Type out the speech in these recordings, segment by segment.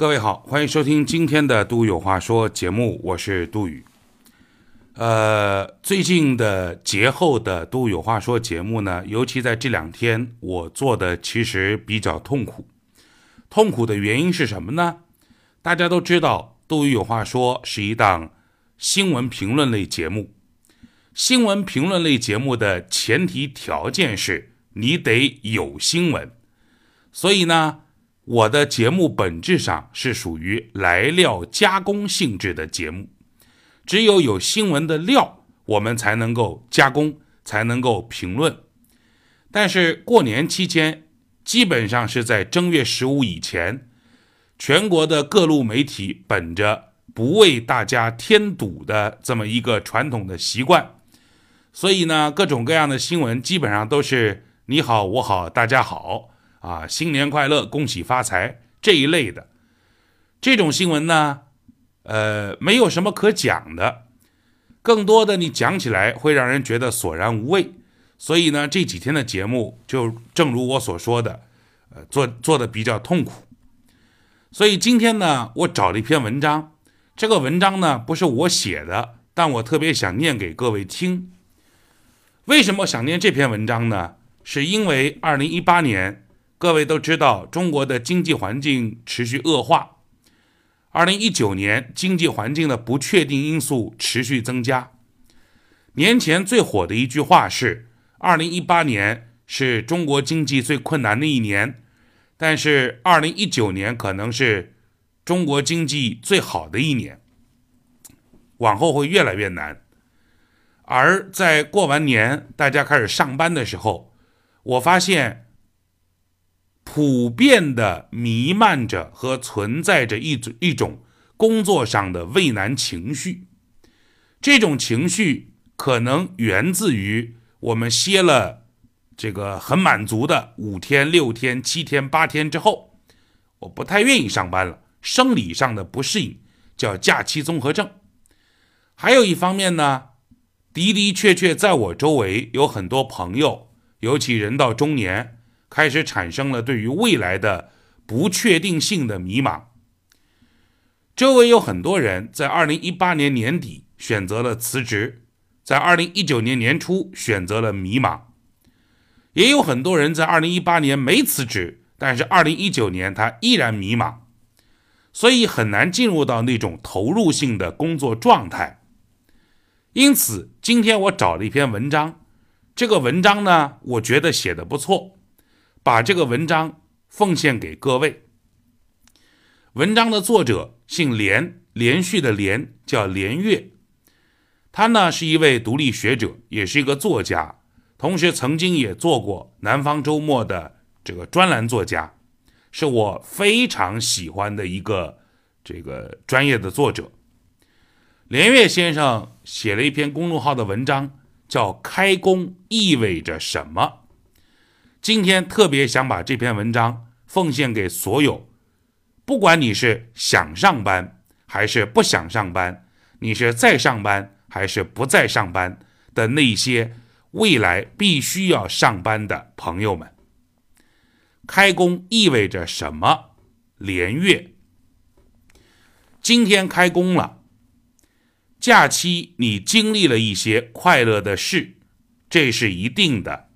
各位好，欢迎收听今天的《都有话说》节目，我是杜宇。呃，最近的节后的《都有话说》节目呢，尤其在这两天，我做的其实比较痛苦。痛苦的原因是什么呢？大家都知道，《杜宇有话说》是一档新闻评论类节目。新闻评论类节目的前提条件是你得有新闻，所以呢。我的节目本质上是属于来料加工性质的节目，只有有新闻的料，我们才能够加工，才能够评论。但是过年期间，基本上是在正月十五以前，全国的各路媒体本着不为大家添堵的这么一个传统的习惯，所以呢，各种各样的新闻基本上都是你好我好大家好。啊，新年快乐，恭喜发财这一类的，这种新闻呢，呃，没有什么可讲的，更多的你讲起来会让人觉得索然无味，所以呢，这几天的节目就正如我所说的，呃，做做的比较痛苦。所以今天呢，我找了一篇文章，这个文章呢不是我写的，但我特别想念给各位听。为什么想念这篇文章呢？是因为二零一八年。各位都知道，中国的经济环境持续恶化。二零一九年，经济环境的不确定因素持续增加。年前最火的一句话是：“二零一八年是中国经济最困难的一年，但是二零一九年可能是中国经济最好的一年。”往后会越来越难。而在过完年，大家开始上班的时候，我发现。普遍的弥漫着和存在着一种一种工作上的畏难情绪，这种情绪可能源自于我们歇了这个很满足的五天、六天、七天、八天之后，我不太愿意上班了，生理上的不适应叫假期综合症。还有一方面呢，的的确确在我周围有很多朋友，尤其人到中年。开始产生了对于未来的不确定性的迷茫。周围有很多人在二零一八年年底选择了辞职，在二零一九年年初选择了迷茫，也有很多人在二零一八年没辞职，但是二零一九年他依然迷茫，所以很难进入到那种投入性的工作状态。因此，今天我找了一篇文章，这个文章呢，我觉得写的不错。把这个文章奉献给各位。文章的作者姓连，连续的连，叫连岳。他呢是一位独立学者，也是一个作家，同时曾经也做过《南方周末》的这个专栏作家，是我非常喜欢的一个这个专业的作者。连岳先生写了一篇公众号的文章，叫《开工意味着什么》。今天特别想把这篇文章奉献给所有，不管你是想上班还是不想上班，你是在上班还是不在上班的那些未来必须要上班的朋友们。开工意味着什么？连月，今天开工了。假期你经历了一些快乐的事，这是一定的。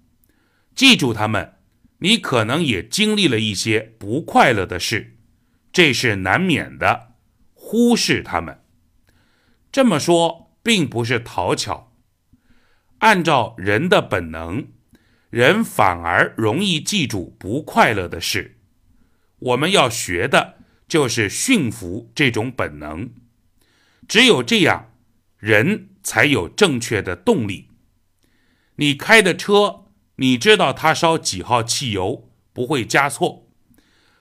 记住他们，你可能也经历了一些不快乐的事，这是难免的。忽视他们，这么说并不是讨巧。按照人的本能，人反而容易记住不快乐的事。我们要学的就是驯服这种本能，只有这样，人才有正确的动力。你开的车。你知道他烧几号汽油不会加错，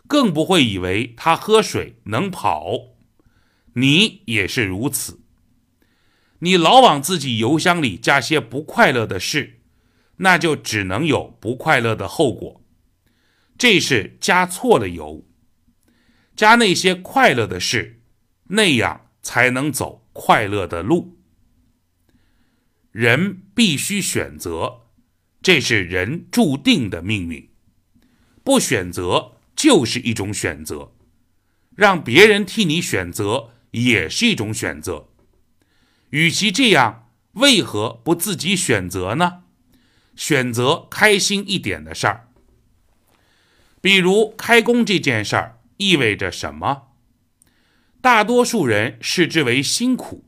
更不会以为他喝水能跑。你也是如此。你老往自己油箱里加些不快乐的事，那就只能有不快乐的后果。这是加错了油，加那些快乐的事，那样才能走快乐的路。人必须选择。这是人注定的命运，不选择就是一种选择。让别人替你选择也是一种选择。与其这样，为何不自己选择呢？选择开心一点的事儿，比如开工这件事儿意味着什么？大多数人视之为辛苦，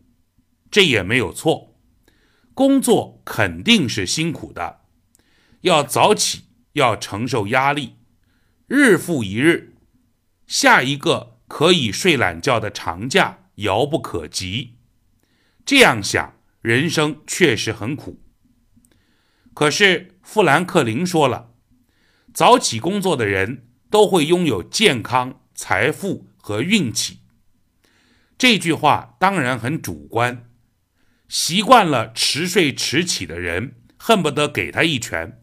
这也没有错。工作肯定是辛苦的，要早起，要承受压力，日复一日，下一个可以睡懒觉的长假遥不可及。这样想，人生确实很苦。可是富兰克林说了，早起工作的人都会拥有健康、财富和运气。这句话当然很主观，习惯了迟睡迟起的人恨不得给他一拳。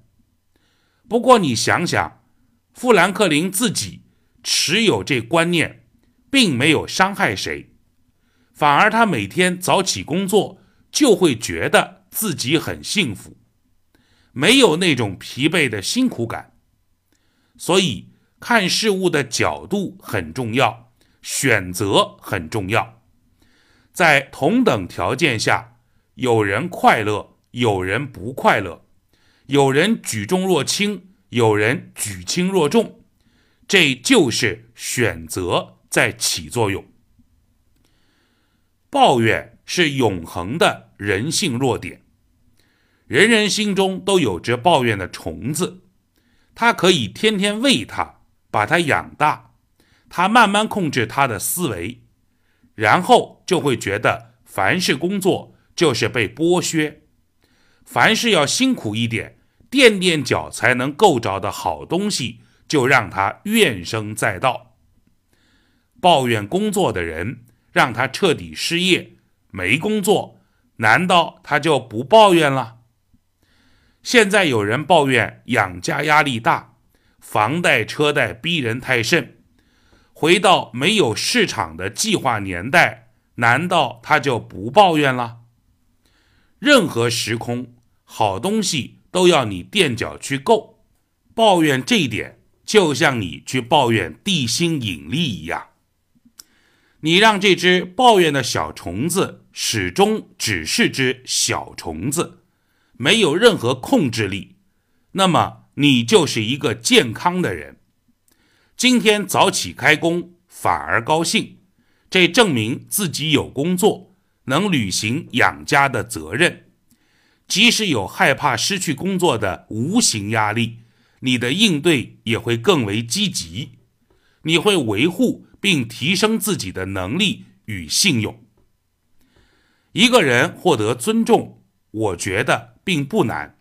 不过你想想，富兰克林自己持有这观念，并没有伤害谁，反而他每天早起工作就会觉得自己很幸福，没有那种疲惫的辛苦感。所以看事物的角度很重要。选择很重要，在同等条件下，有人快乐，有人不快乐，有人举重若轻，有人举轻若重，这就是选择在起作用。抱怨是永恒的人性弱点，人人心中都有着抱怨的虫子，它可以天天喂它，把它养大。他慢慢控制他的思维，然后就会觉得凡是工作就是被剥削，凡事要辛苦一点、垫垫脚才能够着的好东西，就让他怨声载道。抱怨工作的人，让他彻底失业、没工作，难道他就不抱怨了？现在有人抱怨养家压力大，房贷车贷逼人太甚。回到没有市场的计划年代，难道他就不抱怨了？任何时空，好东西都要你垫脚去够。抱怨这一点，就像你去抱怨地心引力一样。你让这只抱怨的小虫子始终只是只小虫子，没有任何控制力，那么你就是一个健康的人。今天早起开工反而高兴，这证明自己有工作，能履行养家的责任。即使有害怕失去工作的无形压力，你的应对也会更为积极。你会维护并提升自己的能力与信用。一个人获得尊重，我觉得并不难，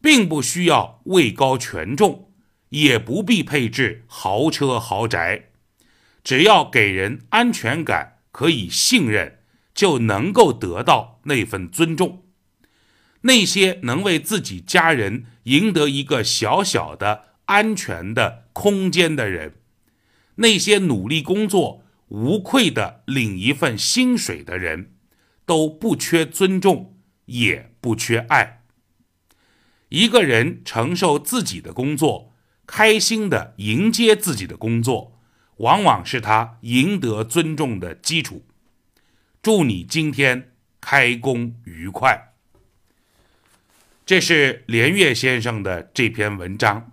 并不需要位高权重。也不必配置豪车豪宅，只要给人安全感，可以信任，就能够得到那份尊重。那些能为自己家人赢得一个小小的安全的空间的人，那些努力工作、无愧的领一份薪水的人，都不缺尊重，也不缺爱。一个人承受自己的工作。开心的迎接自己的工作，往往是他赢得尊重的基础。祝你今天开工愉快。这是连岳先生的这篇文章。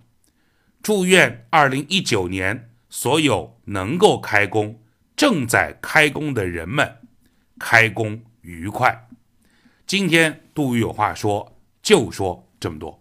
祝愿二零一九年所有能够开工、正在开工的人们开工愉快。今天杜宇有话说，就说这么多。